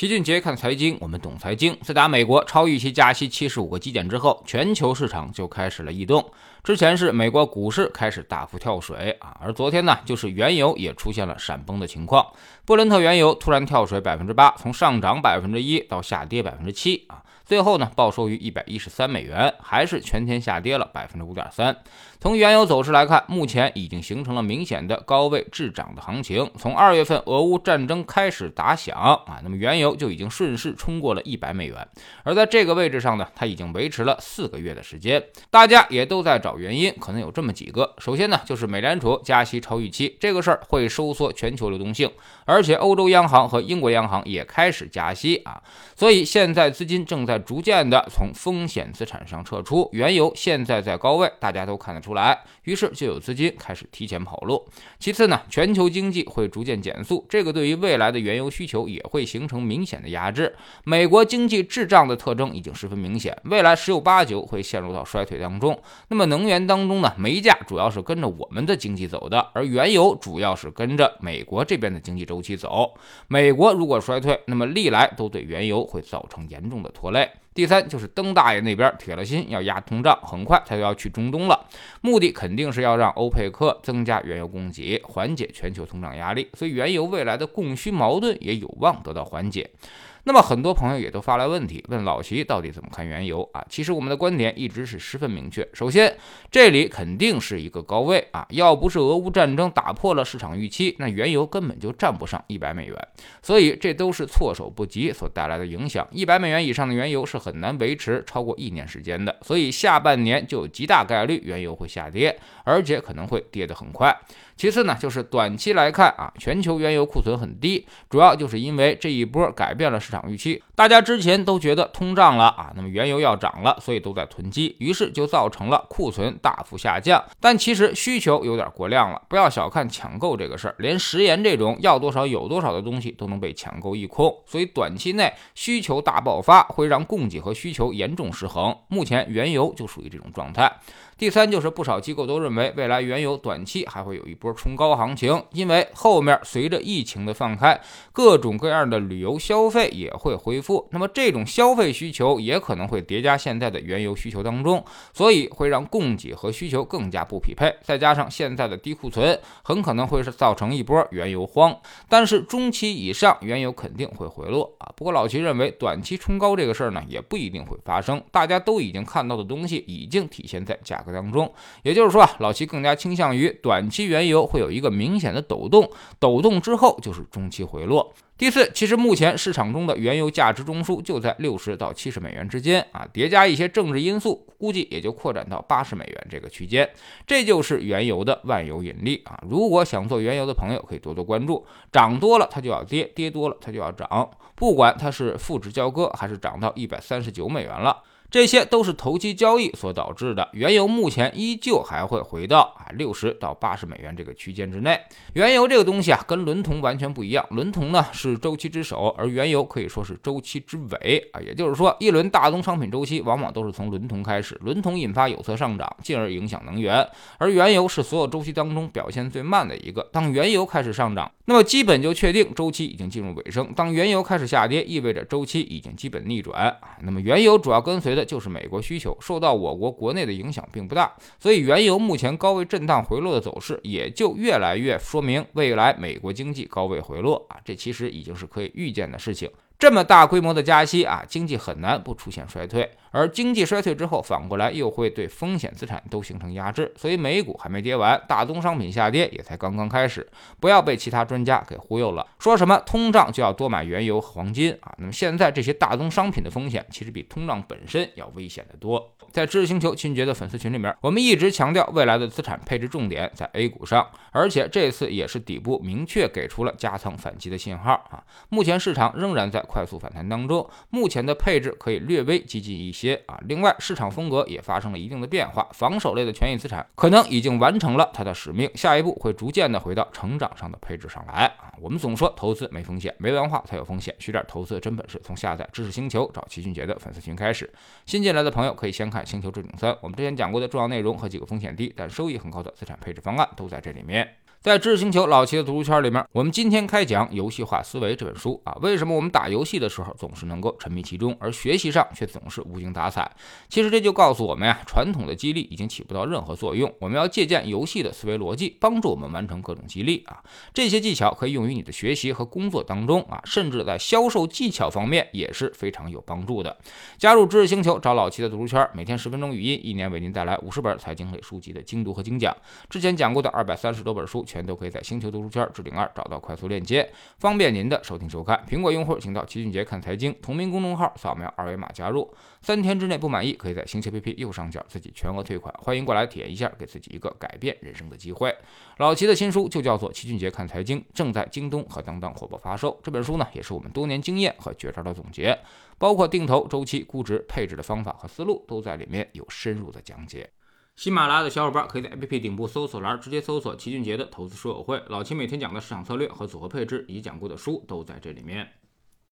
齐俊杰看财经，我们懂财经。自打美国超预期加息七十五个基点之后，全球市场就开始了异动。之前是美国股市开始大幅跳水啊，而昨天呢，就是原油也出现了闪崩的情况。布伦特原油突然跳水百分之八，从上涨百分之一到下跌百分之七啊。最后呢，报收于一百一十三美元，还是全天下跌了百分之五点三。从原油走势来看，目前已经形成了明显的高位滞涨的行情。从二月份俄乌战争开始打响啊，那么原油就已经顺势冲过了一百美元。而在这个位置上呢，它已经维持了四个月的时间。大家也都在找原因，可能有这么几个。首先呢，就是美联储加息超预期，这个事儿会收缩全球流动性，而且欧洲央行和英国央行也开始加息啊，所以现在资金正在。逐渐的从风险资产上撤出，原油现在在高位，大家都看得出出来，于是就有资金开始提前跑路。其次呢，全球经济会逐渐减速，这个对于未来的原油需求也会形成明显的压制。美国经济滞胀的特征已经十分明显，未来十有八九会陷入到衰退当中。那么能源当中呢，煤价主要是跟着我们的经济走的，而原油主要是跟着美国这边的经济周期走。美国如果衰退，那么历来都对原油会造成严重的拖累。第三就是登大爷那边铁了心要压通胀，很快他就要去中东了，目的肯定是要让欧佩克增加原油供给，缓解全球通胀压力，所以原油未来的供需矛盾也有望得到缓解。那么很多朋友也都发来问题，问老齐到底怎么看原油啊？其实我们的观点一直是十分明确。首先，这里肯定是一个高位啊，要不是俄乌战争打破了市场预期，那原油根本就站不上一百美元。所以这都是措手不及所带来的影响。一百美元以上的原油是很难维持超过一年时间的，所以下半年就有极大概率原油会下跌，而且可能会跌得很快。其次呢，就是短期来看啊，全球原油库存很低，主要就是因为这一波改变了场预期。大家之前都觉得通胀了啊，那么原油要涨了，所以都在囤积，于是就造成了库存大幅下降。但其实需求有点过量了，不要小看抢购这个事儿，连食盐这种要多少有多少的东西都能被抢购一空，所以短期内需求大爆发会让供给和需求严重失衡。目前原油就属于这种状态。第三就是不少机构都认为，未来原油短期还会有一波冲高行情，因为后面随着疫情的放开，各种各样的旅游消费也会恢复，那么这种消费需求也可能会叠加现在的原油需求当中，所以会让供给和需求更加不匹配。再加上现在的低库存，很可能会是造成一波原油荒。但是中期以上，原油肯定会回落啊。不过老齐认为，短期冲高这个事儿呢，也不一定会发生。大家都已经看到的东西，已经体现在价格。当中，也就是说啊，老齐更加倾向于短期原油会有一个明显的抖动，抖动之后就是中期回落。第四，其实目前市场中的原油价值中枢就在六十到七十美元之间啊，叠加一些政治因素，估计也就扩展到八十美元这个区间。这就是原油的万有引力啊！如果想做原油的朋友，可以多多关注，涨多了它就要跌，跌多了它就要涨，不管它是负值交割还是涨到一百三十九美元了。这些都是投机交易所导致的。原油目前依旧还会回到啊六十到八十美元这个区间之内。原油这个东西啊，跟伦铜完全不一样。伦铜呢是周期之首，而原油可以说是周期之尾啊。也就是说，一轮大宗商品周期往往都是从伦铜开始，伦铜引发有色上涨，进而影响能源。而原油是所有周期当中表现最慢的一个。当原油开始上涨，那么基本就确定周期已经进入尾声；当原油开始下跌，意味着周期已经基本逆转。那么原油主要跟随的就是美国需求受到我国国内的影响并不大，所以原油目前高位震荡回落的走势，也就越来越说明未来美国经济高位回落啊，这其实已经是可以预见的事情。这么大规模的加息啊，经济很难不出现衰退。而经济衰退之后，反过来又会对风险资产都形成压制，所以美股还没跌完，大宗商品下跌也才刚刚开始。不要被其他专家给忽悠了，说什么通胀就要多买原油、黄金啊？那么现在这些大宗商品的风险其实比通胀本身要危险得多。在知识星球秦杰的粉丝群里面，我们一直强调未来的资产配置重点在 A 股上，而且这次也是底部明确给出了加仓反击的信号啊。目前市场仍然在快速反弹当中，目前的配置可以略微激进一些。些啊，另外市场风格也发生了一定的变化，防守类的权益资产可能已经完成了它的使命，下一步会逐渐的回到成长上的配置上来。我们总说投资没风险，没文化才有风险，学点投资的真本事，从下载知识星球找齐俊杰的粉丝群开始。新进来的朋友可以先看《星球置顶三》，我们之前讲过的重要内容和几个风险低但收益很高的资产配置方案都在这里面。在知识星球老齐的读书圈里面，我们今天开讲《游戏化思维》这本书啊。为什么我们打游戏的时候总是能够沉迷其中，而学习上却总是无精打采？其实这就告诉我们呀，传统的激励已经起不到任何作用。我们要借鉴游戏的思维逻辑，帮助我们完成各种激励啊。这些技巧可以用于于你的学习和工作当中啊，甚至在销售技巧方面也是非常有帮助的。加入知识星球，找老齐的读书圈，每天十分钟语音，一年为您带来五十本财经类书籍的精读和精讲。之前讲过的二百三十多本书，全都可以在星球。读书圈置顶二找到快速链接，方便您的收听收看。苹果用户请到齐俊杰看财经同名公众号，扫描二维码加入。三天之内不满意，可以在星球 APP 右上角自己全额退款。欢迎过来体验一下，给自己一个改变人生的机会。老齐的新书就叫做《齐俊杰看财经》，正在京东和当当火爆发售。这本书呢，也是我们多年经验和绝招的总结，包括定投、周期、估值、配置的方法和思路，都在里面有深入的讲解。喜马拉雅的小伙伴可以在 APP 顶部搜索栏直接搜索齐俊杰的投资书友会，老齐每天讲的市场策略和组合配置以及讲过的书都在这里面。